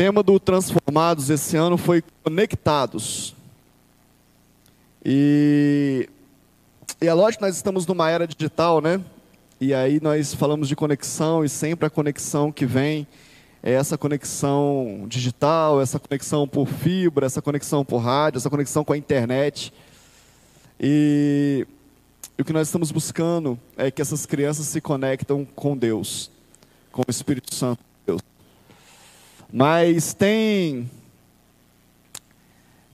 tema do Transformados esse ano foi Conectados. E, e é lógico que nós estamos numa era digital, né? E aí nós falamos de conexão e sempre a conexão que vem é essa conexão digital, essa conexão por fibra, essa conexão por rádio, essa conexão com a internet. E, e o que nós estamos buscando é que essas crianças se conectam com Deus, com o Espírito Santo. Mas tem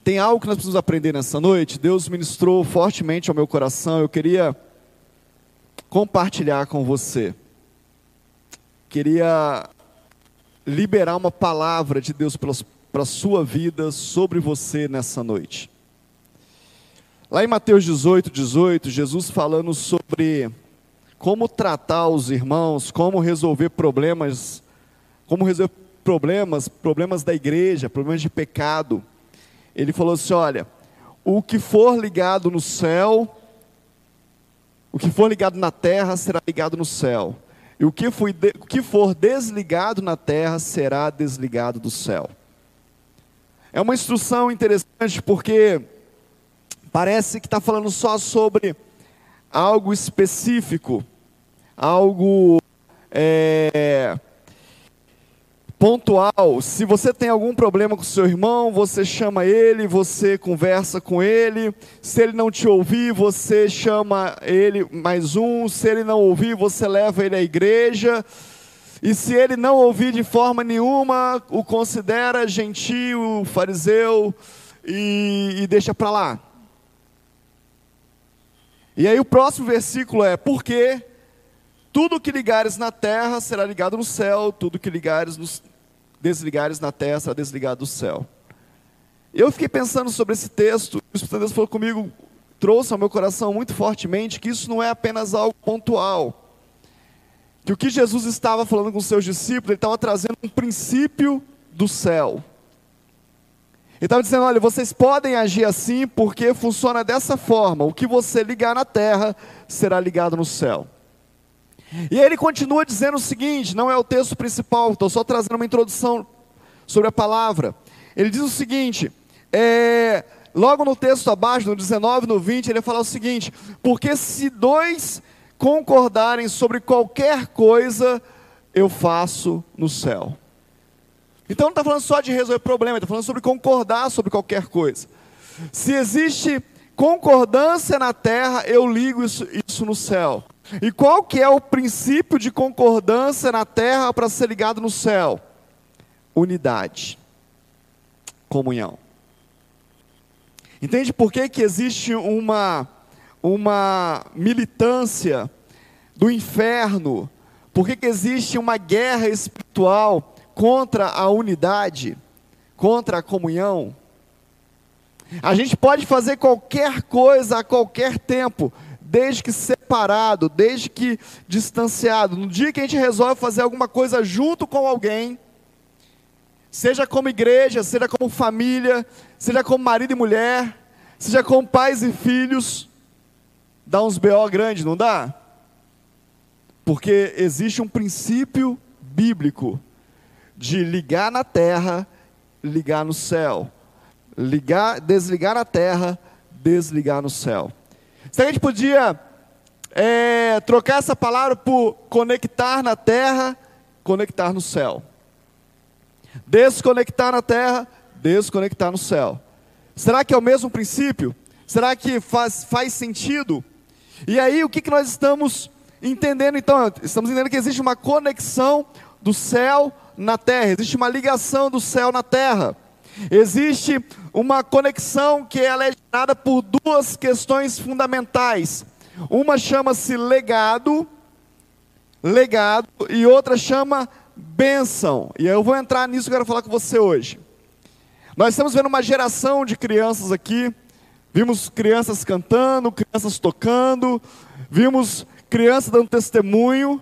tem algo que nós precisamos aprender nessa noite. Deus ministrou fortemente ao meu coração. Eu queria compartilhar com você. Queria liberar uma palavra de Deus para a sua vida sobre você nessa noite. Lá em Mateus 18, 18, Jesus falando sobre como tratar os irmãos, como resolver problemas, como resolver problemas, problemas da igreja, problemas de pecado. Ele falou assim: olha, o que for ligado no céu, o que for ligado na terra será ligado no céu. E o que, foi de, o que for desligado na terra será desligado do céu. É uma instrução interessante porque parece que está falando só sobre algo específico, algo é, pontual. Se você tem algum problema com seu irmão, você chama ele, você conversa com ele. Se ele não te ouvir, você chama ele mais um. Se ele não ouvir, você leva ele à igreja. E se ele não ouvir de forma nenhuma, o considera gentil, fariseu e, e deixa para lá. E aí o próximo versículo é: porque tudo que ligares na terra será ligado no céu, tudo que ligares nos desligares na terra será desligado do céu. Eu fiquei pensando sobre esse texto, o Espírito de Deus falou comigo, trouxe ao meu coração muito fortemente que isso não é apenas algo pontual. Que o que Jesus estava falando com os seus discípulos, ele estava trazendo um princípio do céu. Ele estava dizendo: olha, vocês podem agir assim porque funciona dessa forma. O que você ligar na terra será ligado no céu. E ele continua dizendo o seguinte: não é o texto principal, estou só trazendo uma introdução sobre a palavra. Ele diz o seguinte: é, logo no texto abaixo, no 19, no 20, ele fala o seguinte: porque se dois concordarem sobre qualquer coisa, eu faço no céu. Então não está falando só de resolver problema, está falando sobre concordar sobre qualquer coisa. Se existe concordância na terra, eu ligo isso, isso no céu. E qual que é o princípio de concordância na terra para ser ligado no céu? Unidade. Comunhão. Entende por que, que existe uma, uma militância do inferno? Por que, que existe uma guerra espiritual contra a unidade, contra a comunhão. A gente pode fazer qualquer coisa a qualquer tempo, desde que separado, desde que distanciado. No dia que a gente resolve fazer alguma coisa junto com alguém, seja como igreja, seja como família, seja como marido e mulher, seja como pais e filhos, dá uns BO grande, não dá? Porque existe um princípio bíblico de ligar na terra, ligar no céu. Ligar, desligar na terra, desligar no céu. Se a gente podia é, trocar essa palavra por conectar na terra, conectar no céu. Desconectar na terra, desconectar no céu. Será que é o mesmo princípio? Será que faz, faz sentido? E aí, o que, que nós estamos entendendo então? Estamos entendendo que existe uma conexão do céu na terra, existe uma ligação do céu na terra. Existe uma conexão que ela é gerada por duas questões fundamentais. Uma chama-se legado, legado, e outra chama bênção. E eu vou entrar nisso que eu quero falar com você hoje. Nós estamos vendo uma geração de crianças aqui. Vimos crianças cantando, crianças tocando, vimos crianças dando testemunho.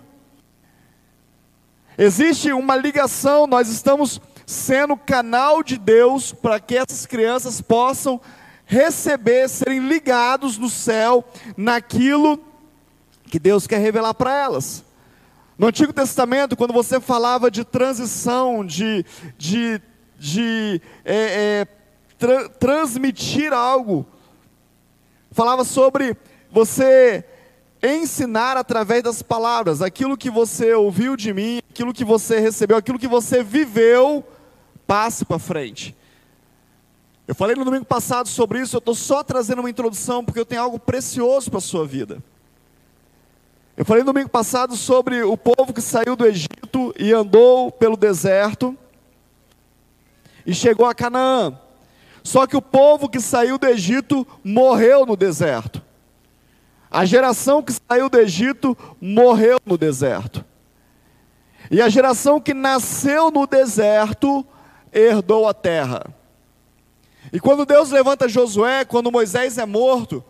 Existe uma ligação, nós estamos sendo canal de Deus para que essas crianças possam receber, serem ligados no céu naquilo que Deus quer revelar para elas. No Antigo Testamento, quando você falava de transição, de, de de é, é, tra transmitir algo. Falava sobre você ensinar através das palavras, aquilo que você ouviu de mim, aquilo que você recebeu, aquilo que você viveu, passe para frente. Eu falei no domingo passado sobre isso, eu estou só trazendo uma introdução porque eu tenho algo precioso para a sua vida. Eu falei no domingo passado sobre o povo que saiu do Egito e andou pelo deserto e chegou a Canaã. Só que o povo que saiu do Egito morreu no deserto. A geração que saiu do Egito morreu no deserto. E a geração que nasceu no deserto herdou a terra. E quando Deus levanta Josué, quando Moisés é morto,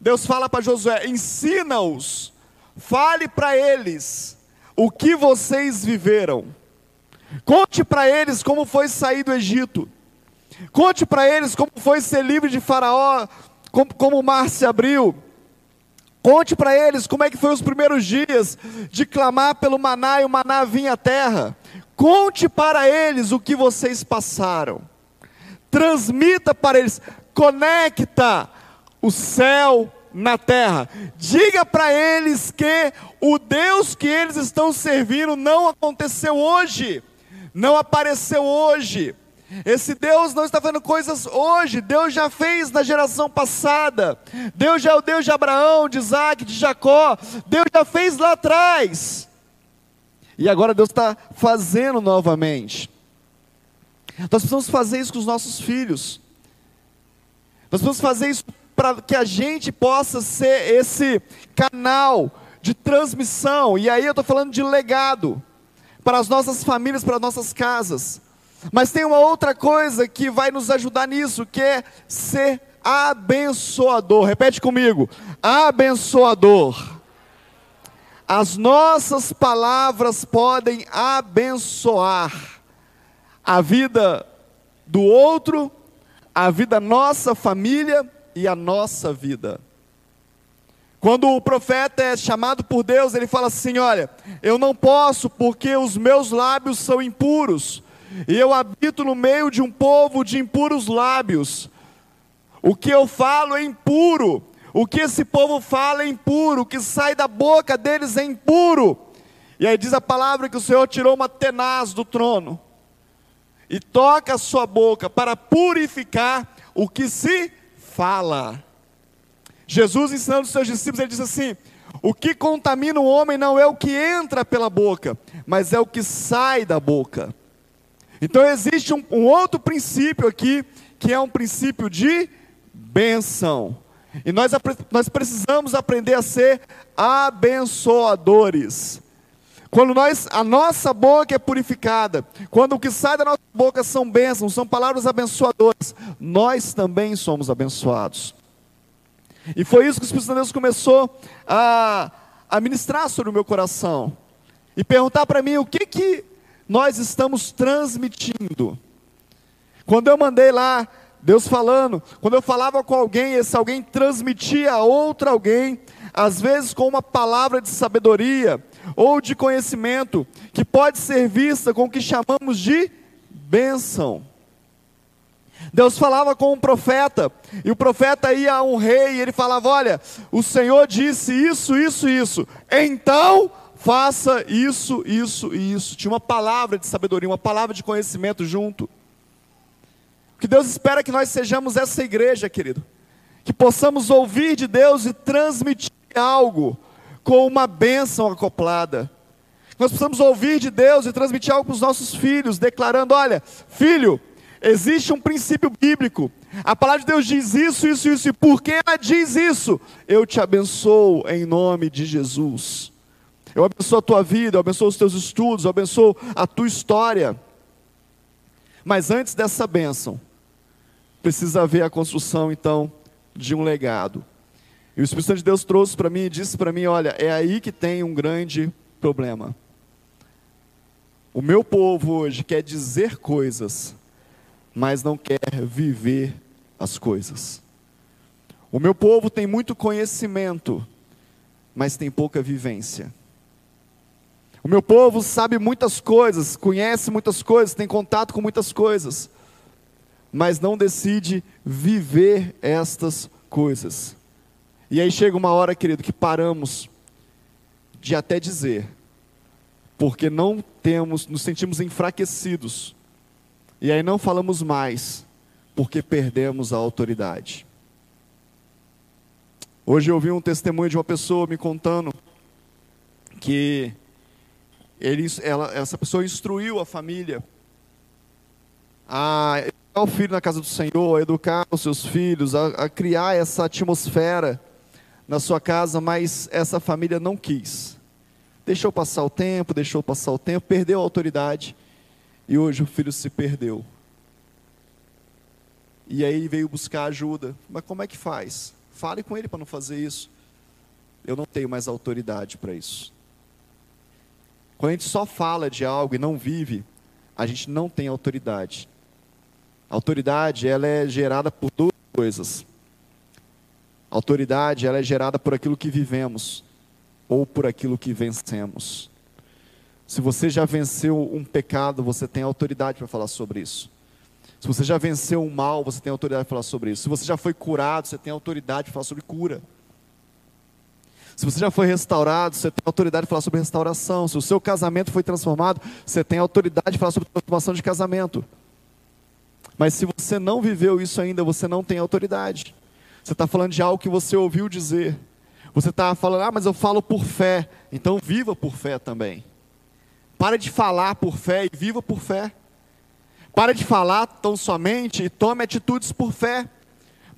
Deus fala para Josué: ensina-os, fale para eles o que vocês viveram. Conte para eles como foi sair do Egito. Conte para eles como foi ser livre de Faraó, como, como o mar se abriu. Conte para eles como é que foi os primeiros dias de clamar pelo maná e o maná vinha à terra. Conte para eles o que vocês passaram transmita para eles, conecta o céu na terra. Diga para eles que o Deus que eles estão servindo não aconteceu hoje, não apareceu hoje. Esse Deus não está fazendo coisas hoje, Deus já fez na geração passada. Deus já é o Deus de Abraão, de Isaac, de Jacó. Deus já fez lá atrás. E agora Deus está fazendo novamente. Nós precisamos fazer isso com os nossos filhos. Nós precisamos fazer isso para que a gente possa ser esse canal de transmissão. E aí eu estou falando de legado para as nossas famílias, para as nossas casas. Mas tem uma outra coisa que vai nos ajudar nisso, que é ser abençoador. Repete comigo: abençoador. As nossas palavras podem abençoar a vida do outro, a vida nossa família e a nossa vida. Quando o profeta é chamado por Deus, ele fala assim: Olha, eu não posso porque os meus lábios são impuros, e eu habito no meio de um povo de impuros lábios. O que eu falo é impuro, o que esse povo fala é impuro, o que sai da boca deles é impuro. E aí diz a palavra que o Senhor tirou uma tenaz do trono e toca a sua boca para purificar o que se fala. Jesus ensinando os seus discípulos, ele diz assim: o que contamina o homem não é o que entra pela boca, mas é o que sai da boca. Então existe um, um outro princípio aqui, que é um princípio de benção. E nós, nós precisamos aprender a ser abençoadores. Quando nós, a nossa boca é purificada, quando o que sai da nossa boca são bênçãos, são palavras abençoadoras, nós também somos abençoados. E foi isso que o Espírito de Deus começou a, a ministrar sobre o meu coração. E perguntar para mim o que, que nós estamos transmitindo. Quando eu mandei lá, Deus falando, quando eu falava com alguém, esse alguém transmitia a outra alguém, às vezes com uma palavra de sabedoria, ou de conhecimento, que pode ser vista com o que chamamos de bênção. Deus falava com um profeta, e o profeta ia a um rei, e ele falava: Olha, o Senhor disse isso, isso, isso, então faça isso, isso e isso. Tinha uma palavra de sabedoria, uma palavra de conhecimento junto. Que Deus espera é que nós sejamos essa igreja, querido, que possamos ouvir de Deus e transmitir algo com uma bênção acoplada. Nós precisamos ouvir de Deus e transmitir algo para os nossos filhos, declarando: olha, filho, existe um princípio bíblico. A palavra de Deus diz isso, isso, isso, e porque ela diz isso, eu te abençoo em nome de Jesus. Eu abençoo a tua vida, eu abençoo os teus estudos, eu abençoo a tua história. Mas antes dessa bênção, precisa haver a construção então de um legado. E o Espírito Santo de Deus trouxe para mim e disse para mim: olha, é aí que tem um grande problema. O meu povo hoje quer dizer coisas, mas não quer viver as coisas. O meu povo tem muito conhecimento, mas tem pouca vivência. O meu povo sabe muitas coisas, conhece muitas coisas, tem contato com muitas coisas, mas não decide viver estas coisas. E aí chega uma hora, querido, que paramos de até dizer, porque não temos, nos sentimos enfraquecidos, e aí não falamos mais, porque perdemos a autoridade. Hoje eu ouvi um testemunho de uma pessoa me contando que ele, ela, essa pessoa instruiu a família a educar o filho na casa do Senhor, a educar os seus filhos, a, a criar essa atmosfera na sua casa, mas essa família não quis. Deixou passar o tempo, deixou passar o tempo, perdeu a autoridade e hoje o filho se perdeu. E aí veio buscar ajuda. Mas como é que faz? Fale com ele para não fazer isso. Eu não tenho mais autoridade para isso. Quando a gente só fala de algo e não vive, a gente não tem autoridade. A autoridade, ela é gerada por duas coisas. A autoridade, ela é gerada por aquilo que vivemos ou por aquilo que vencemos. Se você já venceu um pecado, você tem autoridade para falar sobre isso. Se você já venceu o mal, você tem autoridade para falar sobre isso. Se você já foi curado, você tem autoridade para falar sobre cura. Se você já foi restaurado, você tem autoridade para falar sobre restauração. Se o seu casamento foi transformado, você tem autoridade para falar sobre transformação de casamento. Mas se você não viveu isso ainda, você não tem autoridade. Você está falando de algo que você ouviu dizer. Você está falando, ah, mas eu falo por fé. Então viva por fé também. Para de falar por fé e viva por fé. Para de falar tão somente e tome atitudes por fé,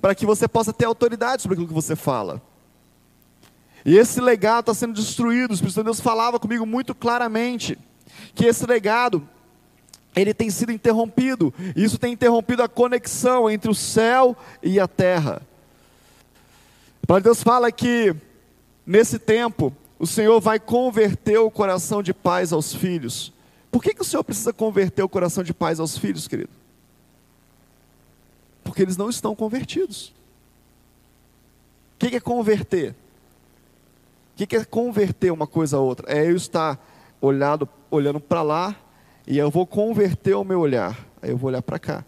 para que você possa ter autoridade sobre aquilo que você fala. E esse legado está sendo destruído. O Espírito de Deus falava comigo muito claramente que esse legado ele tem sido interrompido. Isso tem interrompido a conexão entre o céu e a terra. A palavra de Deus fala que nesse tempo o Senhor vai converter o coração de pais aos filhos por que, que o Senhor precisa converter o coração de pais aos filhos, querido? Porque eles não estão convertidos. O que, que é converter? Que, que é converter uma coisa a outra? É eu estar olhado, olhando para lá e eu vou converter o meu olhar. Aí eu vou olhar para cá.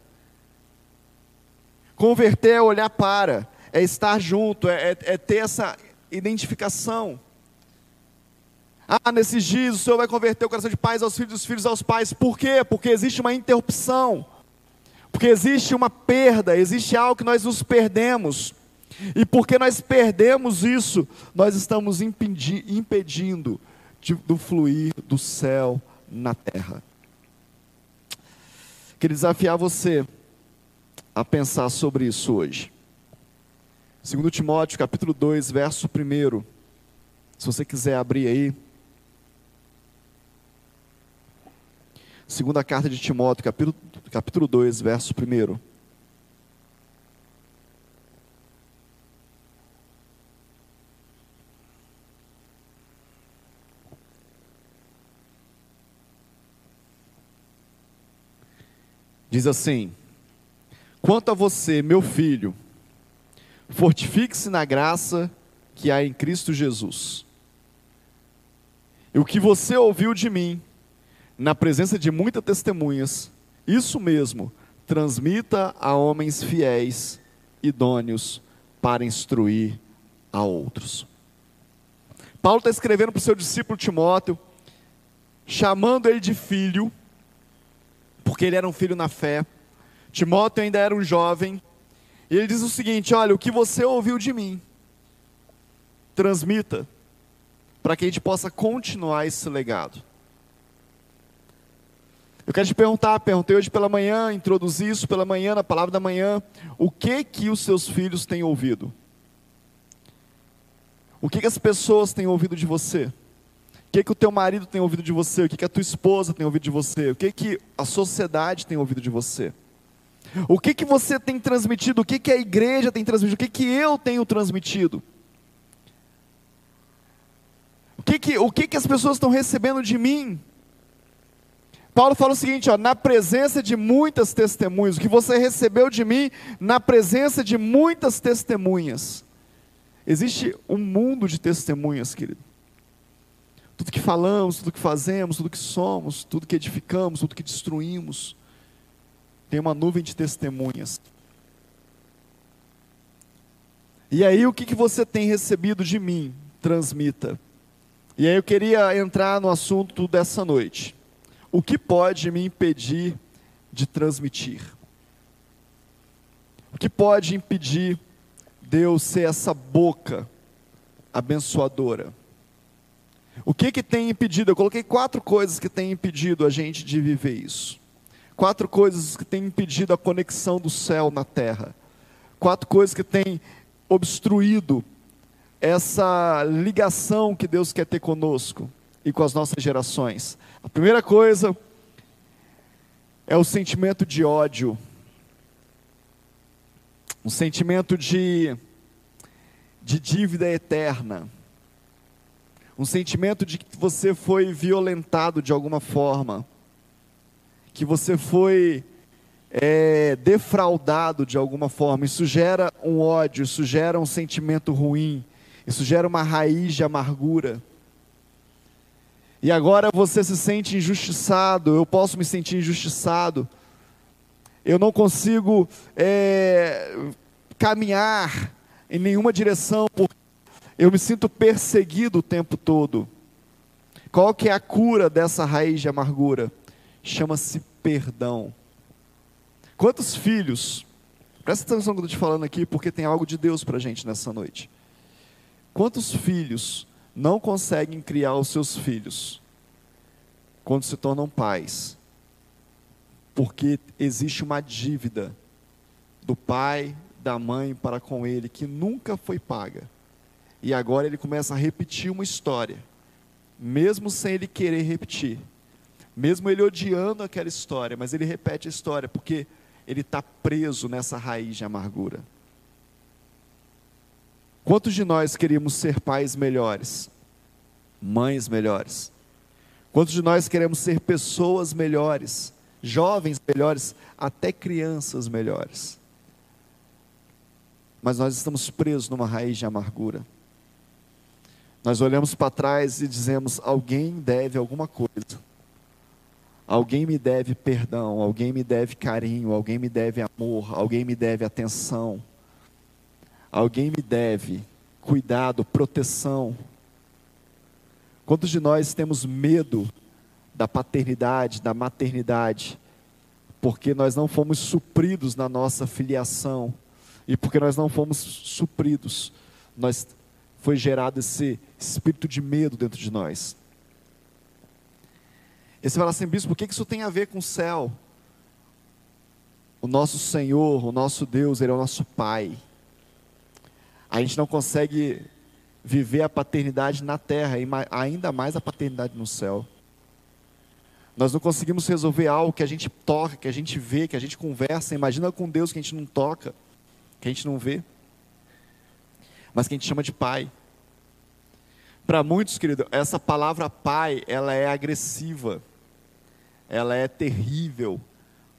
Converter é olhar para, é estar junto, é, é, é ter essa identificação. Ah, nesses dias o Senhor vai converter o coração de pais aos filhos, dos filhos aos pais. Por quê? Porque existe uma interrupção. Porque existe uma perda, existe algo que nós nos perdemos. E porque nós perdemos isso, nós estamos impedi impedindo de, do fluir do céu na terra. Queria desafiar você a pensar sobre isso hoje. Segundo Timóteo, capítulo 2, verso 1. Se você quiser abrir aí, Segunda carta de Timóteo, capítulo, capítulo 2, verso 1. Diz assim: Quanto a você, meu filho, fortifique-se na graça que há em Cristo Jesus. E o que você ouviu de mim, na presença de muitas testemunhas, isso mesmo, transmita a homens fiéis, idôneos, para instruir a outros. Paulo está escrevendo para o seu discípulo Timóteo, chamando ele de filho, porque ele era um filho na fé. Timóteo ainda era um jovem, e ele diz o seguinte: Olha, o que você ouviu de mim, transmita, para que a gente possa continuar esse legado. Eu quero te perguntar, perguntei hoje pela manhã, introduzi isso pela manhã, na palavra da manhã, o que que os seus filhos têm ouvido? O que que as pessoas têm ouvido de você? Que que o teu marido tem ouvido de você? O que que a tua esposa tem ouvido de você? O que que a sociedade tem ouvido de você? O que que você tem transmitido? O que que a igreja tem transmitido? O que que eu tenho transmitido? O que que, o que, que as pessoas estão recebendo de mim? Paulo fala o seguinte, ó, na presença de muitas testemunhas, o que você recebeu de mim, na presença de muitas testemunhas. Existe um mundo de testemunhas, querido. Tudo que falamos, tudo que fazemos, tudo que somos, tudo que edificamos, tudo que destruímos, tem uma nuvem de testemunhas. E aí, o que, que você tem recebido de mim? Transmita. E aí, eu queria entrar no assunto dessa noite. O que pode me impedir de transmitir? O que pode impedir Deus ser essa boca abençoadora? O que que tem impedido? Eu coloquei quatro coisas que têm impedido a gente de viver isso. Quatro coisas que têm impedido a conexão do céu na terra. Quatro coisas que têm obstruído essa ligação que Deus quer ter conosco e com as nossas gerações. A primeira coisa é o sentimento de ódio, um sentimento de, de dívida eterna, um sentimento de que você foi violentado de alguma forma, que você foi é, defraudado de alguma forma. Isso gera um ódio, isso gera um sentimento ruim, isso gera uma raiz de amargura. E agora você se sente injustiçado, eu posso me sentir injustiçado. Eu não consigo é, caminhar em nenhuma direção, porque eu me sinto perseguido o tempo todo. Qual que é a cura dessa raiz de amargura? Chama-se perdão. Quantos filhos, presta atenção que eu estou te falando aqui, porque tem algo de Deus para a gente nessa noite. Quantos filhos não conseguem criar os seus filhos quando se tornam pais, porque existe uma dívida do pai, da mãe para com ele que nunca foi paga. E agora ele começa a repetir uma história, mesmo sem ele querer repetir, mesmo ele odiando aquela história, mas ele repete a história porque ele está preso nessa raiz de amargura. Quantos de nós queríamos ser pais melhores, mães melhores? Quantos de nós queremos ser pessoas melhores, jovens melhores, até crianças melhores? Mas nós estamos presos numa raiz de amargura. Nós olhamos para trás e dizemos: alguém deve alguma coisa. Alguém me deve perdão, alguém me deve carinho, alguém me deve amor, alguém me deve atenção. Alguém me deve cuidado, proteção. Quantos de nós temos medo da paternidade, da maternidade, porque nós não fomos supridos na nossa filiação e porque nós não fomos supridos, nós foi gerado esse espírito de medo dentro de nós. E você fala assim, bispo, por que isso tem a ver com o céu? O nosso Senhor, o nosso Deus, Ele é o nosso Pai a gente não consegue viver a paternidade na terra e ainda mais a paternidade no céu. Nós não conseguimos resolver algo que a gente toca, que a gente vê, que a gente conversa. Imagina com Deus que a gente não toca, que a gente não vê, mas que a gente chama de pai. Para muitos, querido, essa palavra pai, ela é agressiva, ela é terrível,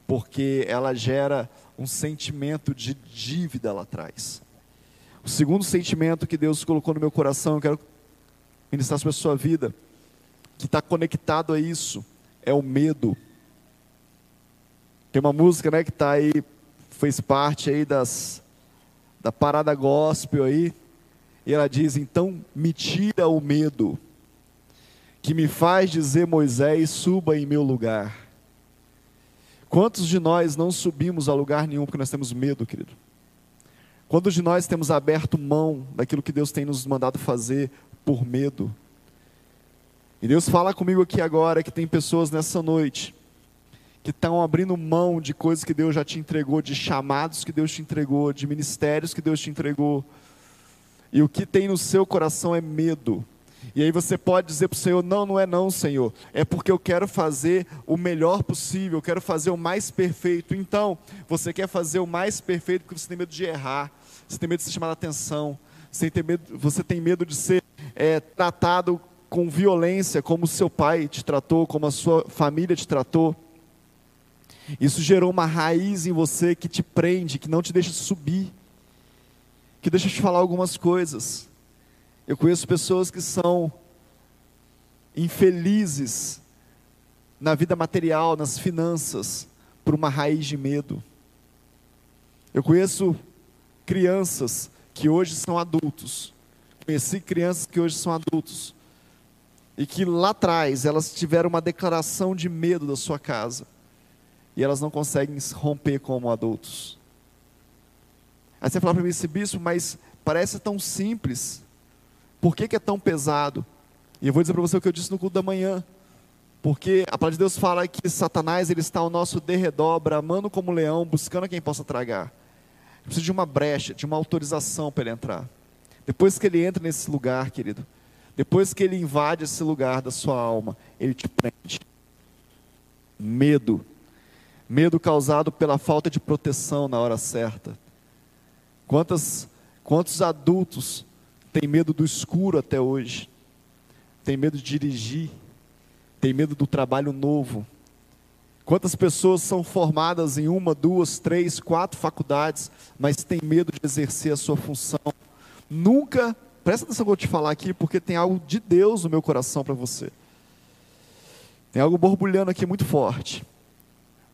porque ela gera um sentimento de dívida lá atrás. O segundo sentimento que Deus colocou no meu coração, eu quero ministrar sobre a sua vida, que está conectado a isso, é o medo. Tem uma música, né, que está aí, fez parte aí das da parada gospel aí, e ela diz: então me tira o medo, que me faz dizer Moisés, suba em meu lugar. Quantos de nós não subimos a lugar nenhum porque nós temos medo, querido? Quantos de nós temos aberto mão daquilo que Deus tem nos mandado fazer por medo? E Deus fala comigo aqui agora que tem pessoas nessa noite que estão abrindo mão de coisas que Deus já te entregou, de chamados que Deus te entregou, de ministérios que Deus te entregou. E o que tem no seu coração é medo. E aí você pode dizer para o Senhor: não, não é não, Senhor. É porque eu quero fazer o melhor possível, eu quero fazer o mais perfeito. Então, você quer fazer o mais perfeito porque você tem medo de errar, você tem medo de ser chamado a atenção, você tem medo, você tem medo de ser é, tratado com violência, como seu pai te tratou, como a sua família te tratou. Isso gerou uma raiz em você que te prende, que não te deixa subir, que deixa te falar algumas coisas. Eu conheço pessoas que são infelizes na vida material, nas finanças, por uma raiz de medo. Eu conheço crianças que hoje são adultos. Conheci crianças que hoje são adultos. E que lá atrás elas tiveram uma declaração de medo da sua casa. E elas não conseguem romper como adultos. Aí você fala para mim, esse bispo, mas parece tão simples. Por que, que é tão pesado? E eu vou dizer para você o que eu disse no culto da manhã. Porque a palavra de Deus fala que Satanás ele está ao nosso derredor, bramando como leão, buscando quem possa tragar. Precisa de uma brecha, de uma autorização para ele entrar. Depois que ele entra nesse lugar, querido, depois que ele invade esse lugar da sua alma, ele te prende. Medo. Medo causado pela falta de proteção na hora certa. Quantas, quantos adultos têm medo do escuro até hoje? Tem medo de dirigir? Tem medo do trabalho novo? Quantas pessoas são formadas em uma, duas, três, quatro faculdades, mas têm medo de exercer a sua função? Nunca, presta atenção que eu vou te falar aqui, porque tem algo de Deus no meu coração para você. Tem algo borbulhando aqui muito forte.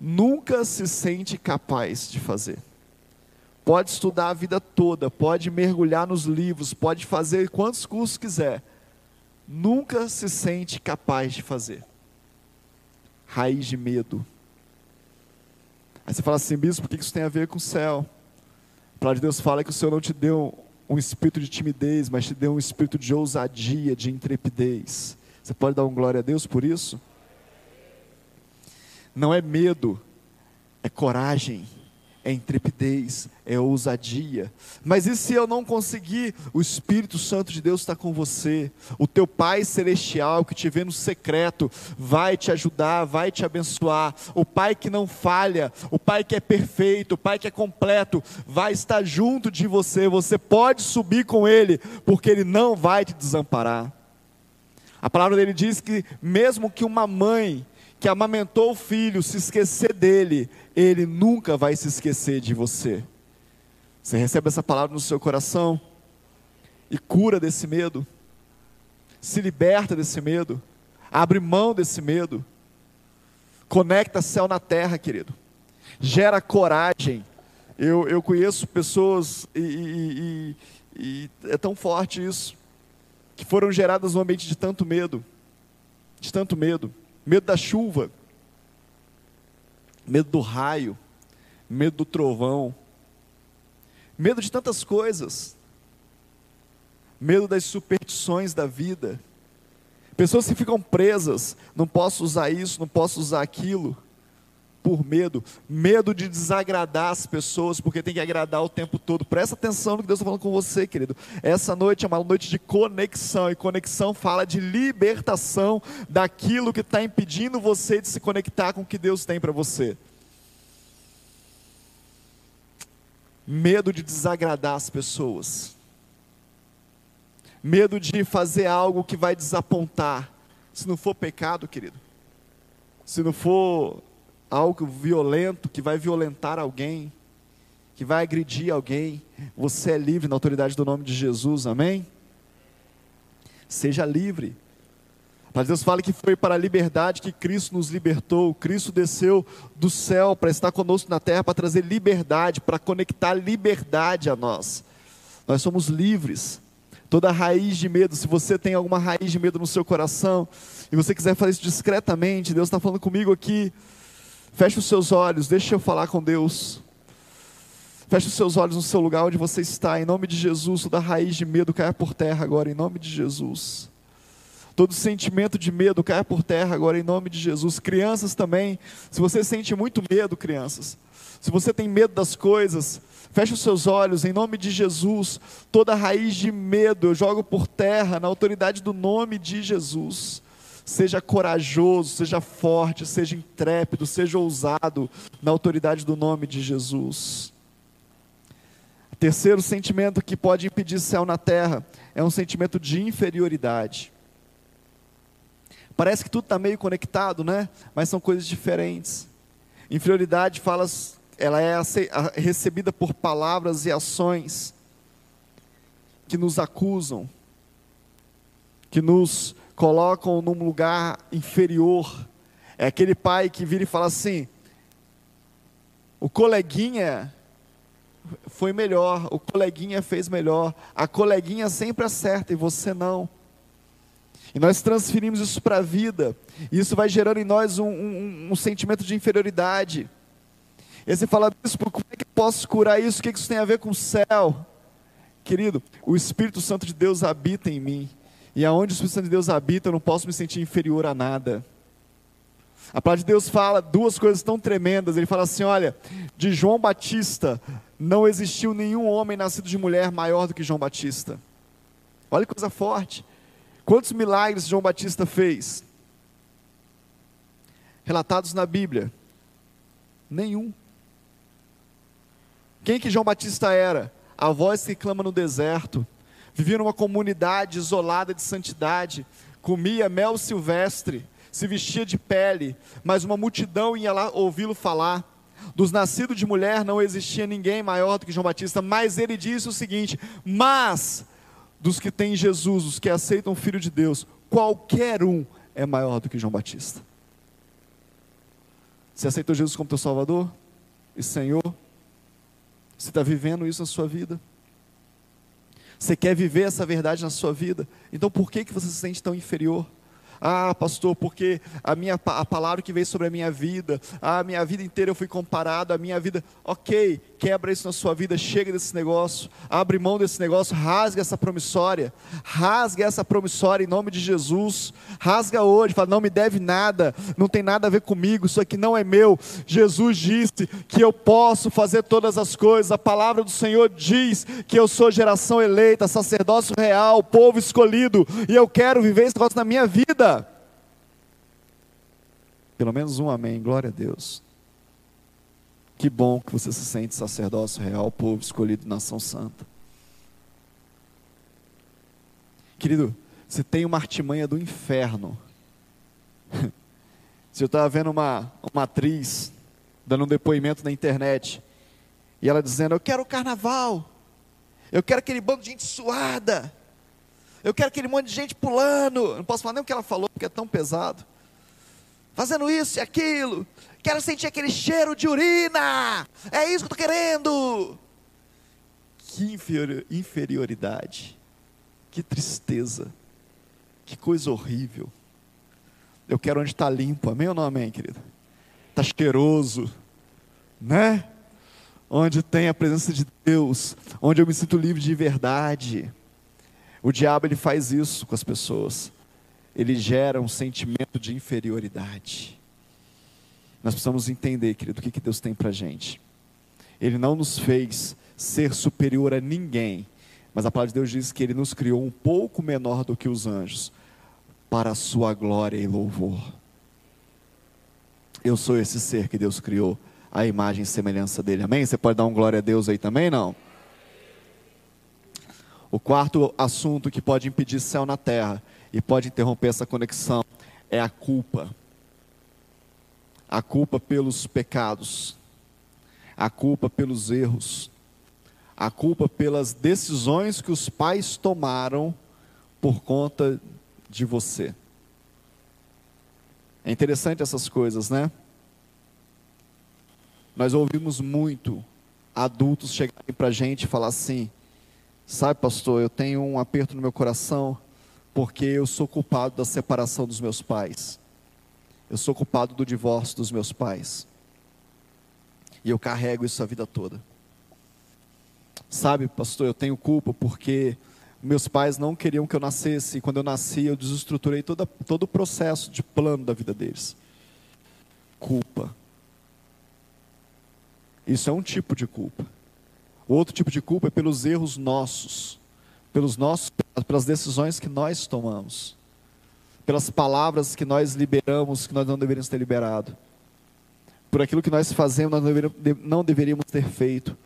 Nunca se sente capaz de fazer. Pode estudar a vida toda, pode mergulhar nos livros, pode fazer quantos cursos quiser. Nunca se sente capaz de fazer raiz de medo. Aí você fala assim, bispo, por que isso tem a ver com o céu? A palavra de Deus fala que o Senhor não te deu um espírito de timidez, mas te deu um espírito de ousadia, de intrepidez. Você pode dar um glória a Deus por isso? Não é medo, é coragem é intrepidez, é ousadia. Mas e se eu não conseguir? O Espírito Santo de Deus está com você. O teu Pai Celestial que te vê no secreto vai te ajudar, vai te abençoar. O Pai que não falha, o Pai que é perfeito, o Pai que é completo, vai estar junto de você. Você pode subir com Ele, porque Ele não vai te desamparar. A palavra dele diz que, mesmo que uma mãe que amamentou o filho se esquecer dele, ele nunca vai se esquecer de você. Você recebe essa palavra no seu coração e cura desse medo, se liberta desse medo, abre mão desse medo, conecta céu na terra, querido, gera coragem. Eu, eu conheço pessoas, e, e, e, e é tão forte isso, que foram geradas num ambiente de tanto medo, de tanto medo medo da chuva, medo do raio, medo do trovão, medo de tantas coisas, medo das superstições da vida. Pessoas que ficam presas, não posso usar isso, não posso usar aquilo por medo, medo de desagradar as pessoas, porque tem que agradar o tempo todo. Presta atenção no que Deus está falando com você, querido. Essa noite é uma noite de conexão, e conexão fala de libertação daquilo que está impedindo você de se conectar com o que Deus tem para você. Medo de desagradar as pessoas, medo de fazer algo que vai desapontar, se não for pecado, querido, se não for algo violento que vai violentar alguém, que vai agredir alguém, você é livre na autoridade do nome de Jesus, amém? Seja livre. Mas Deus fala que foi para a liberdade que Cristo nos libertou. Cristo desceu do céu para estar conosco na terra, para trazer liberdade, para conectar liberdade a nós. Nós somos livres. Toda raiz de medo, se você tem alguma raiz de medo no seu coração, e você quiser fazer isso discretamente, Deus está falando comigo aqui. Feche os seus olhos, deixe eu falar com Deus. Feche os seus olhos no seu lugar onde você está, em nome de Jesus. Toda raiz de medo caia por terra agora, em nome de Jesus. Todo sentimento de medo caia por terra agora, em nome de Jesus. Crianças também, se você sente muito medo, crianças, se você tem medo das coisas, feche os seus olhos, em nome de Jesus. Toda raiz de medo eu jogo por terra, na autoridade do nome de Jesus. Seja corajoso, seja forte, seja intrépido, seja ousado na autoridade do nome de Jesus. Terceiro sentimento que pode impedir céu na terra é um sentimento de inferioridade. Parece que tudo está meio conectado, né? Mas são coisas diferentes. Inferioridade fala, ela é recebida por palavras e ações que nos acusam, que nos colocam num lugar inferior. É aquele pai que vira e fala assim: o coleguinha foi melhor, o coleguinha fez melhor, a coleguinha sempre acerta e você não. E nós transferimos isso para a vida, e isso vai gerando em nós um, um, um sentimento de inferioridade. E você fala, bispo, como é que eu posso curar isso? O que isso tem a ver com o céu? Querido, o Espírito Santo de Deus habita em mim, e aonde o Espírito Santo de Deus habita, eu não posso me sentir inferior a nada. A palavra de Deus fala duas coisas tão tremendas. Ele fala assim: olha, de João Batista não existiu nenhum homem nascido de mulher maior do que João Batista. Olha que coisa forte. Quantos milagres João Batista fez? Relatados na Bíblia? Nenhum. Quem que João Batista era? A voz que clama no deserto. Vivia numa comunidade isolada de santidade, comia mel silvestre, se vestia de pele, mas uma multidão ia lá ouvi-lo falar. Dos nascidos de mulher não existia ninguém maior do que João Batista, mas ele disse o seguinte: Mas dos que têm Jesus, os que aceitam o Filho de Deus, qualquer um é maior do que João Batista. Você aceitou Jesus como teu Salvador e Senhor? Você está vivendo isso na sua vida? Você quer viver essa verdade na sua vida? Então por que, que você se sente tão inferior? Ah, pastor, porque a minha a palavra que veio sobre a minha vida, a minha vida inteira eu fui comparado, a minha vida, ok, quebra isso na sua vida, chega desse negócio, abre mão desse negócio, rasga essa promissória, rasga essa promissória em nome de Jesus, rasga hoje, fala, não me deve nada, não tem nada a ver comigo, isso aqui não é meu. Jesus disse que eu posso fazer todas as coisas, a palavra do Senhor diz que eu sou geração eleita, sacerdócio real, povo escolhido, e eu quero viver esse negócio na minha vida. Pelo menos um amém, glória a Deus. Que bom que você se sente sacerdócio real, povo escolhido, nação santa. Querido, você tem uma artimanha do inferno. Se eu estava vendo uma, uma atriz dando um depoimento na internet, e ela dizendo: Eu quero o carnaval, eu quero aquele bando de gente suada, eu quero aquele monte de gente pulando. Não posso falar nem o que ela falou, porque é tão pesado. Fazendo isso e aquilo. Quero sentir aquele cheiro de urina. É isso que eu estou querendo. Que inferioridade. Que tristeza. Que coisa horrível. Eu quero onde está limpo. Amém ou não amém, querido? Está cheiroso. Né? Onde tem a presença de Deus. Onde eu me sinto livre de verdade o diabo ele faz isso com as pessoas. Ele gera um sentimento de inferioridade. Nós precisamos entender, querido, o que, que Deus tem para gente. Ele não nos fez ser superior a ninguém, mas a palavra de Deus diz que Ele nos criou um pouco menor do que os anjos, para a sua glória e louvor. Eu sou esse ser que Deus criou, a imagem e semelhança dele. Amém? Você pode dar um glória a Deus aí também, não? O quarto assunto que pode impedir céu na terra e pode interromper essa conexão é a culpa. A culpa pelos pecados, a culpa pelos erros, a culpa pelas decisões que os pais tomaram por conta de você. É interessante essas coisas, né? Nós ouvimos muito adultos chegarem para a gente e falar assim: Sabe, pastor, eu tenho um aperto no meu coração porque eu sou culpado da separação dos meus pais. Eu sou culpado do divórcio dos meus pais. E eu carrego isso a vida toda. Sabe, pastor, eu tenho culpa porque meus pais não queriam que eu nascesse, e quando eu nasci, eu desestruturei toda, todo o processo de plano da vida deles. Culpa. Isso é um tipo de culpa. Outro tipo de culpa é pelos erros nossos, pelos nossos, pelas decisões que nós tomamos, pelas palavras que nós liberamos que nós não deveríamos ter liberado, por aquilo que nós fazemos nós não deveríamos ter feito,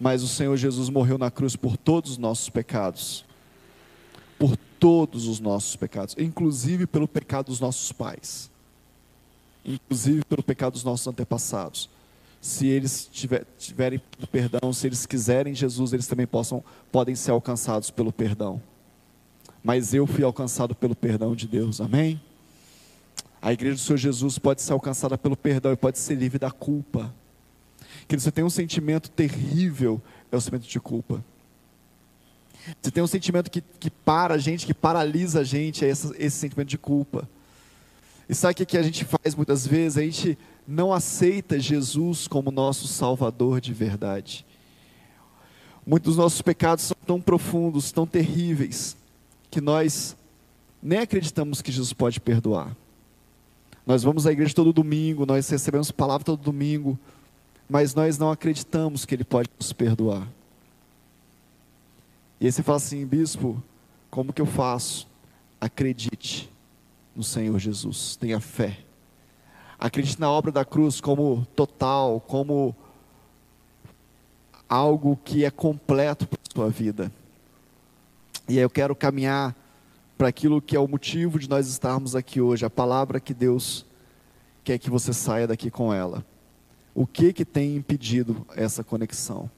mas o Senhor Jesus morreu na cruz por todos os nossos pecados, por todos os nossos pecados, inclusive pelo pecado dos nossos pais, inclusive pelo pecado dos nossos antepassados. Se eles tiver, tiverem perdão, se eles quiserem Jesus, eles também possam, podem ser alcançados pelo perdão. Mas eu fui alcançado pelo perdão de Deus, amém? A igreja do Senhor Jesus pode ser alcançada pelo perdão e pode ser livre da culpa. Que você tem um sentimento terrível, é o sentimento de culpa. Você tem um sentimento que, que para a gente, que paralisa a gente, é esse, esse sentimento de culpa. E sabe o que, que a gente faz muitas vezes? A gente não aceita Jesus como nosso Salvador de verdade. Muitos dos nossos pecados são tão profundos, tão terríveis, que nós nem acreditamos que Jesus pode perdoar. Nós vamos à igreja todo domingo, nós recebemos palavra todo domingo, mas nós não acreditamos que Ele pode nos perdoar. E aí você fala assim, bispo, como que eu faço? Acredite no Senhor Jesus, tenha fé. Acredite na obra da cruz como total, como algo que é completo para a sua vida. E eu quero caminhar para aquilo que é o motivo de nós estarmos aqui hoje, a palavra que Deus quer que você saia daqui com ela. O que que tem impedido essa conexão?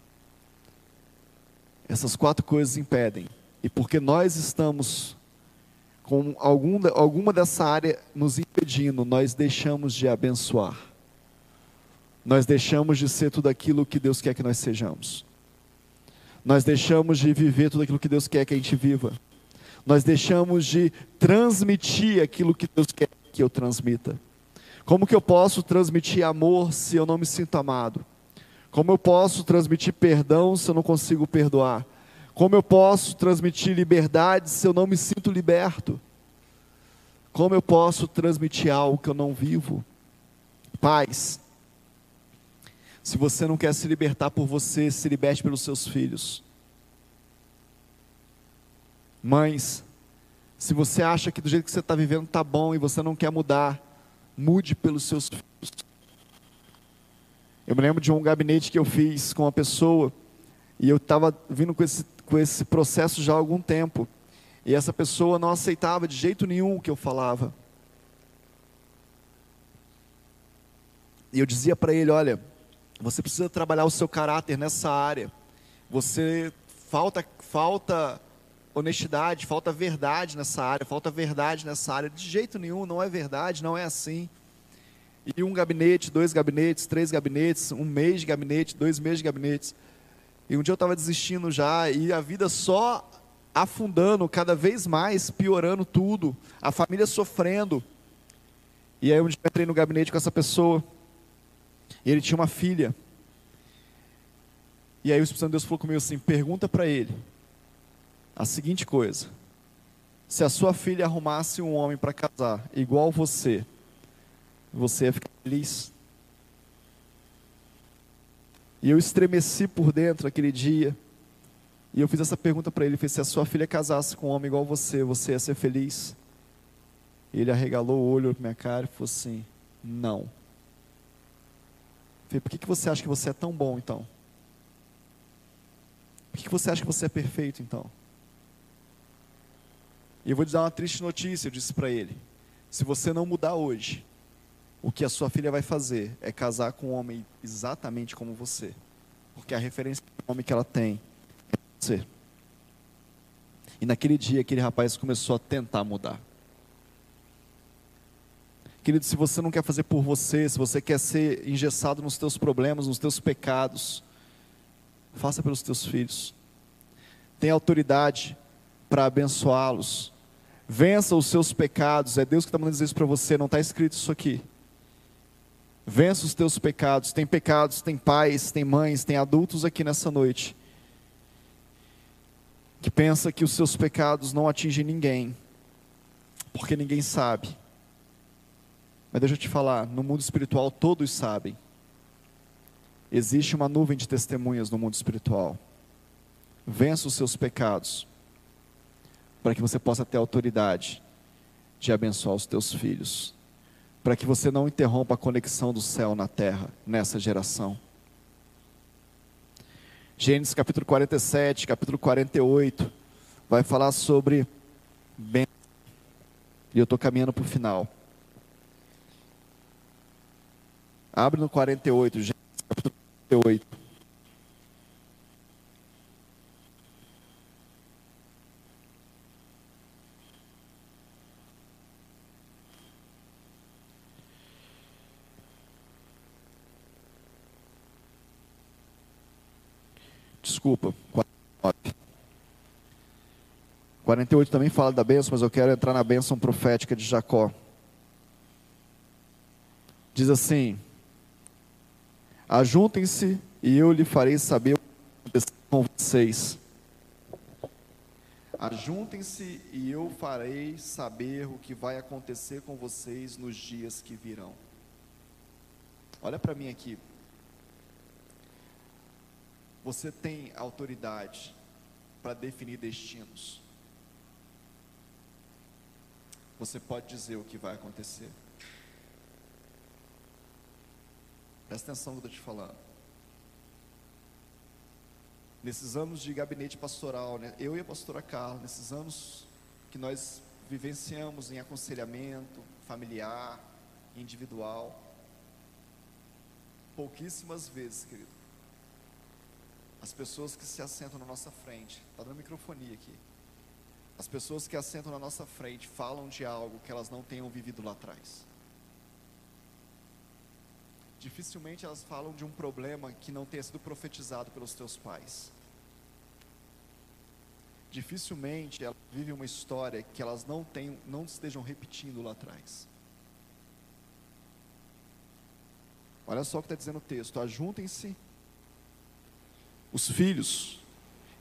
Essas quatro coisas impedem. E porque nós estamos com algum, alguma dessa área nos impedindo, nós deixamos de abençoar. Nós deixamos de ser tudo aquilo que Deus quer que nós sejamos. Nós deixamos de viver tudo aquilo que Deus quer que a gente viva. Nós deixamos de transmitir aquilo que Deus quer que eu transmita. Como que eu posso transmitir amor se eu não me sinto amado? Como eu posso transmitir perdão se eu não consigo perdoar? Como eu posso transmitir liberdade se eu não me sinto liberto? Como eu posso transmitir algo que eu não vivo? Pais, se você não quer se libertar por você, se liberte pelos seus filhos. Mães, se você acha que do jeito que você está vivendo está bom e você não quer mudar, mude pelos seus filhos. Eu me lembro de um gabinete que eu fiz com uma pessoa e eu estava vindo com esse com esse processo já há algum tempo. E essa pessoa não aceitava de jeito nenhum o que eu falava. E eu dizia para ele: olha, você precisa trabalhar o seu caráter nessa área. Você falta falta honestidade, falta verdade nessa área, falta verdade nessa área. De jeito nenhum, não é verdade, não é assim. E um gabinete, dois gabinetes, três gabinetes, um mês de gabinete, dois meses de gabinetes. E um dia eu estava desistindo já, e a vida só afundando cada vez mais, piorando tudo, a família sofrendo. E aí um dia eu entrei no gabinete com essa pessoa, e ele tinha uma filha. E aí o Espírito Santo de Deus falou comigo assim: pergunta para ele a seguinte coisa: se a sua filha arrumasse um homem para casar igual você, você ia ficar feliz? E eu estremeci por dentro aquele dia. E eu fiz essa pergunta para ele: se a sua filha casasse com um homem igual você, você ia ser feliz? E ele arregalou o olho para minha cara e falou assim: não. Falei, por que, que você acha que você é tão bom então? Por que, que você acha que você é perfeito então? E eu vou te dar uma triste notícia, eu disse para ele: se você não mudar hoje, o que a sua filha vai fazer é casar com um homem exatamente como você. Porque a referência do homem que ela tem é você. E naquele dia, aquele rapaz começou a tentar mudar. Querido, se você não quer fazer por você, se você quer ser engessado nos teus problemas, nos teus pecados, faça pelos teus filhos. Tenha autoridade para abençoá-los. Vença os seus pecados. É Deus que está mandando dizer isso para você, não está escrito isso aqui. Vença os teus pecados. Tem pecados, tem pais, tem mães, tem adultos aqui nessa noite que pensa que os seus pecados não atingem ninguém, porque ninguém sabe. Mas deixa eu te falar, no mundo espiritual todos sabem. Existe uma nuvem de testemunhas no mundo espiritual. Vença os seus pecados, para que você possa ter autoridade de abençoar os teus filhos para que você não interrompa a conexão do céu na terra nessa geração. Gênesis capítulo 47, capítulo 48, vai falar sobre. E eu estou caminhando para o final. Abre no 48, Gênesis capítulo 48. Desculpa, 49. 48 também fala da bênção, mas eu quero entrar na bênção profética de Jacó. Diz assim: Ajuntem-se e eu lhe farei saber o que aconteceu com vocês. Ajuntem-se e eu farei saber o que vai acontecer com vocês nos dias que virão. Olha para mim aqui. Você tem autoridade para definir destinos. Você pode dizer o que vai acontecer. Presta atenção no que eu estou te falando. Nesses anos de gabinete pastoral, né, eu e a pastora Carla, nesses anos que nós vivenciamos em aconselhamento familiar, individual, pouquíssimas vezes, querido, as pessoas que se assentam na nossa frente, está dando microfonia aqui, as pessoas que assentam na nossa frente falam de algo que elas não tenham vivido lá atrás. Dificilmente elas falam de um problema que não tenha sido profetizado pelos teus pais. Dificilmente elas vivem uma história que elas não tenham, não estejam repetindo lá atrás. Olha só o que está dizendo o texto: ajuntem-se os filhos,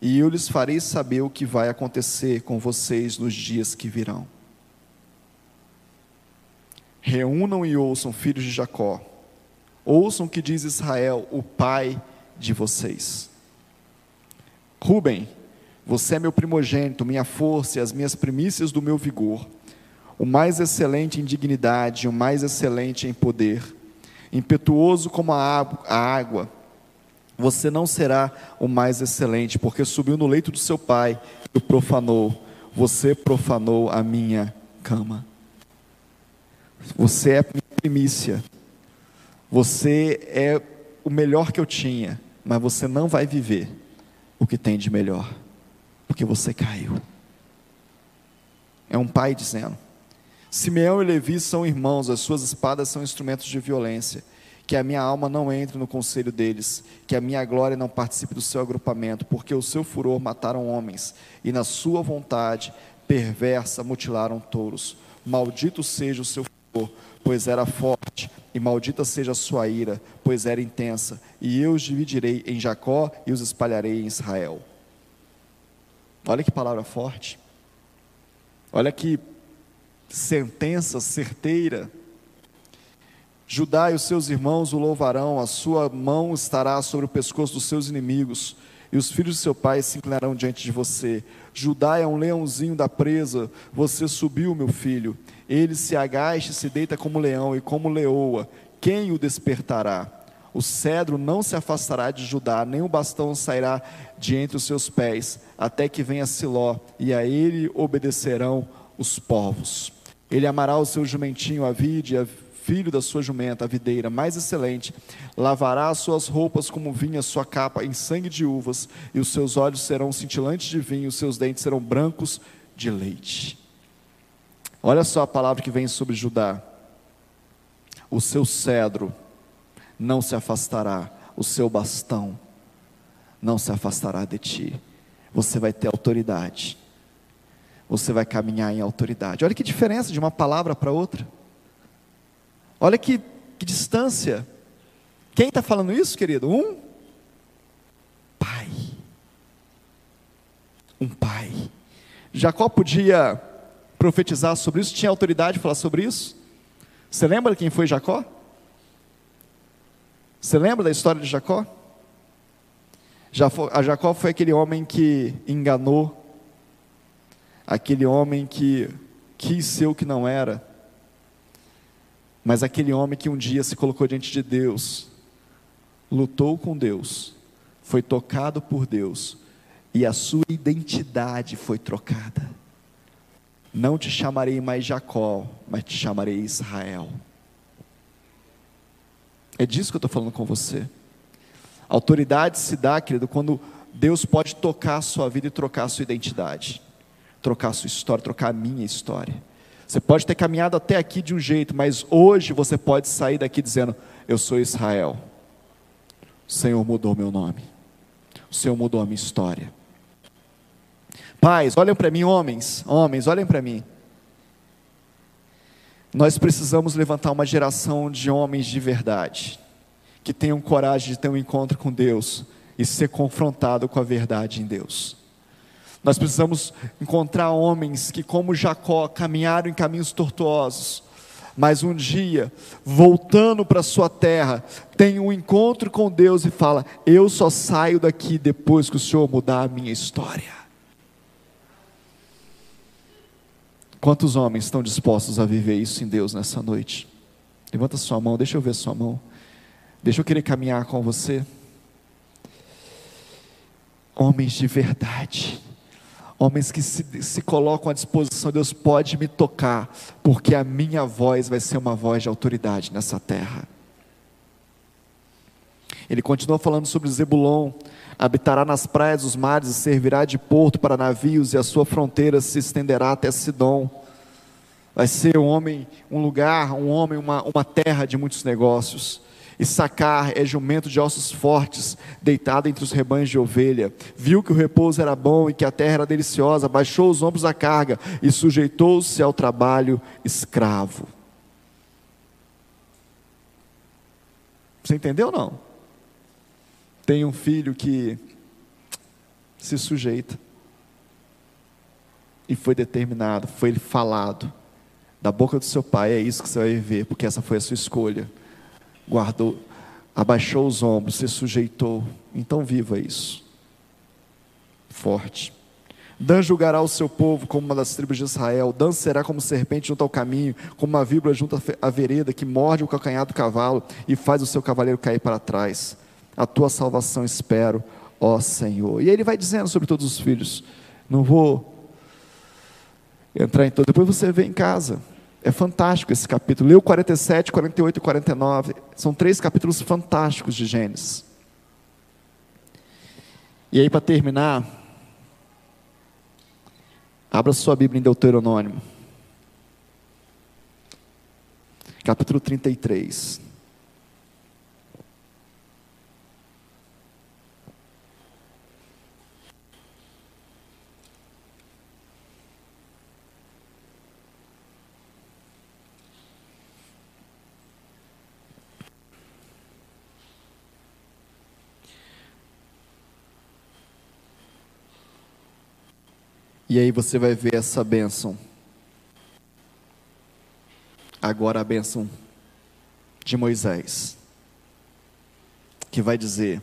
e eu lhes farei saber o que vai acontecer com vocês nos dias que virão. Reúnam e ouçam, filhos de Jacó, ouçam o que diz Israel, o pai de vocês. Rubem, você é meu primogênito, minha força e as minhas primícias do meu vigor, o mais excelente em dignidade, o mais excelente em poder, impetuoso como a água. Você não será o mais excelente, porque subiu no leito do seu pai e o profanou. Você profanou a minha cama. Você é minha primícia. Você é o melhor que eu tinha, mas você não vai viver o que tem de melhor porque você caiu. É um pai dizendo: Simeão e Levi são irmãos, as suas espadas são instrumentos de violência. Que a minha alma não entre no conselho deles, que a minha glória não participe do seu agrupamento, porque o seu furor mataram homens, e na sua vontade perversa mutilaram touros. Maldito seja o seu furor, pois era forte, e maldita seja a sua ira, pois era intensa, e eu os dividirei em Jacó e os espalharei em Israel. Olha que palavra forte. Olha que sentença certeira. Judá e os seus irmãos o louvarão, a sua mão estará sobre o pescoço dos seus inimigos, e os filhos de seu pai se inclinarão diante de você. Judá é um leãozinho da presa, você subiu, meu filho. Ele se agacha e se deita como leão e como leoa. Quem o despertará? O cedro não se afastará de Judá, nem o bastão sairá de entre os seus pés, até que venha Siló, e a ele obedecerão os povos. Ele amará o seu jumentinho, a vide, a filho da sua jumenta, a videira mais excelente, lavará as suas roupas como vinha, sua capa em sangue de uvas, e os seus olhos serão cintilantes de vinho, os seus dentes serão brancos de leite. Olha só a palavra que vem sobre Judá. O seu cedro não se afastará, o seu bastão não se afastará de ti. Você vai ter autoridade. Você vai caminhar em autoridade. Olha que diferença de uma palavra para outra. Olha que, que distância. Quem está falando isso, querido? Um pai. Um pai. Jacó podia profetizar sobre isso, tinha autoridade de falar sobre isso. Você lembra quem foi Jacó? Você lembra da história de Jacó? Jacó foi aquele homem que enganou, aquele homem que quis ser o que não era, mas aquele homem que um dia se colocou diante de Deus, lutou com Deus, foi tocado por Deus, e a sua identidade foi trocada. Não te chamarei mais Jacó, mas te chamarei Israel. É disso que eu estou falando com você. autoridade se dá, querido, quando Deus pode tocar a sua vida e trocar a sua identidade, trocar a sua história, trocar a minha história. Você pode ter caminhado até aqui de um jeito, mas hoje você pode sair daqui dizendo: Eu sou Israel. O Senhor mudou meu nome. O Senhor mudou a minha história. Pais, olhem para mim, homens, homens, olhem para mim. Nós precisamos levantar uma geração de homens de verdade, que tenham coragem de ter um encontro com Deus e ser confrontado com a verdade em Deus. Nós precisamos encontrar homens que, como Jacó, caminharam em caminhos tortuosos, mas um dia, voltando para sua terra, tem um encontro com Deus e fala: Eu só saio daqui depois que o Senhor mudar a minha história. Quantos homens estão dispostos a viver isso em Deus nessa noite? Levanta sua mão, deixa eu ver sua mão. Deixa eu querer caminhar com você. Homens de verdade. Homens que se, se colocam à disposição, Deus pode me tocar, porque a minha voz vai ser uma voz de autoridade nessa terra. Ele continua falando sobre Zebulon, habitará nas praias dos mares e servirá de porto para navios, e a sua fronteira se estenderá até Sidom. Vai ser um homem, um lugar, um homem, uma, uma terra de muitos negócios. E Sacar é jumento de ossos fortes, deitado entre os rebanhos de ovelha. Viu que o repouso era bom e que a terra era deliciosa, baixou os ombros à carga e sujeitou-se ao trabalho escravo. Você entendeu ou não? Tem um filho que se sujeita. E foi determinado, foi falado da boca do seu pai, é isso que você vai viver, porque essa foi a sua escolha. Guardou, abaixou os ombros, se sujeitou. Então viva isso. Forte. Dan julgará o seu povo como uma das tribos de Israel. Dan será como serpente junto ao caminho, como uma víbora junto à vereda que morde o calcanhar do cavalo e faz o seu cavaleiro cair para trás a tua salvação espero, ó Senhor. E ele vai dizendo sobre todos os filhos. Não vou entrar em todo. Depois você vê em casa. É fantástico esse capítulo. Leu 47, 48 e 49. São três capítulos fantásticos de Gênesis. E aí, para terminar, abra sua Bíblia em Deuteronômio, capítulo 33. E aí você vai ver essa bênção. Agora a bênção de Moisés, que vai dizer,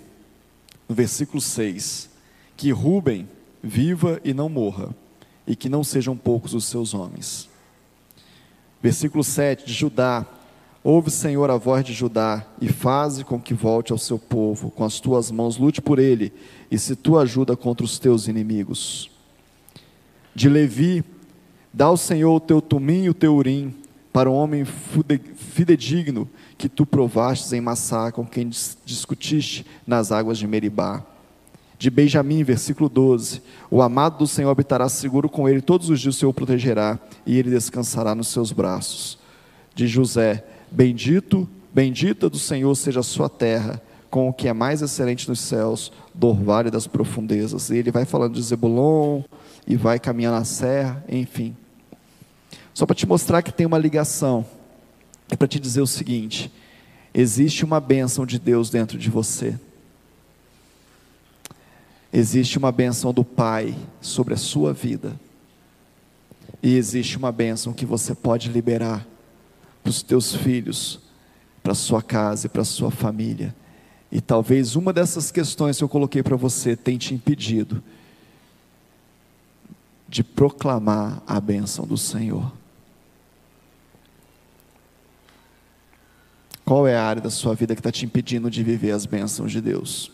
no versículo 6, que Rubem viva e não morra, e que não sejam poucos os seus homens. Versículo 7, de Judá, ouve, Senhor, a voz de Judá, e faze com que volte ao seu povo, com as tuas mãos lute por ele, e se tu ajuda contra os teus inimigos de Levi, dá ao Senhor o teu tumim e o teu urim, para o homem fidedigno que tu provastes em Massá, com quem discutiste nas águas de Meribá. De Benjamim, versículo 12: O amado do Senhor habitará seguro com ele, todos os dias o Senhor o protegerá, e ele descansará nos seus braços. De José: Bendito, bendita do Senhor seja a sua terra, com o que é mais excelente nos céus, do orvalho das profundezas. E ele vai falando de Zebulon, e vai caminhar na serra, enfim. Só para te mostrar que tem uma ligação, é para te dizer o seguinte: existe uma bênção de Deus dentro de você. Existe uma bênção do Pai sobre a sua vida. E existe uma bênção que você pode liberar para os teus filhos, para a sua casa e para a sua família. E talvez uma dessas questões que eu coloquei para você tenha te impedido de proclamar a bênção do Senhor. Qual é a área da sua vida que está te impedindo de viver as bênçãos de Deus?